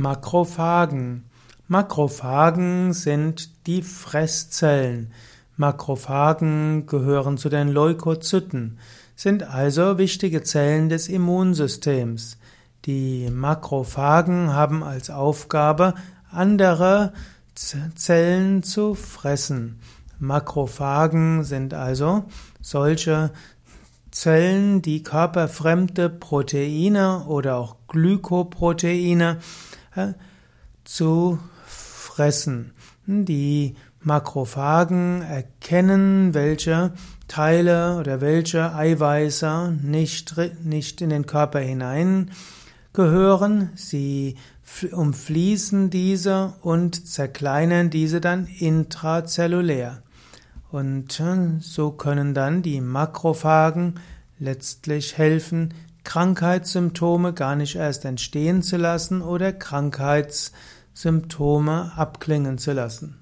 Makrophagen. Makrophagen sind die Fresszellen. Makrophagen gehören zu den Leukozyten, sind also wichtige Zellen des Immunsystems. Die Makrophagen haben als Aufgabe, andere Zellen zu fressen. Makrophagen sind also solche Zellen, die körperfremde Proteine oder auch Glykoproteine zu fressen. Die Makrophagen erkennen, welche Teile oder welche Eiweiße nicht, nicht in den Körper hinein gehören. Sie umfließen diese und zerkleinern diese dann intrazellulär. Und äh, so können dann die Makrophagen letztlich helfen, Krankheitssymptome gar nicht erst entstehen zu lassen oder Krankheitssymptome abklingen zu lassen.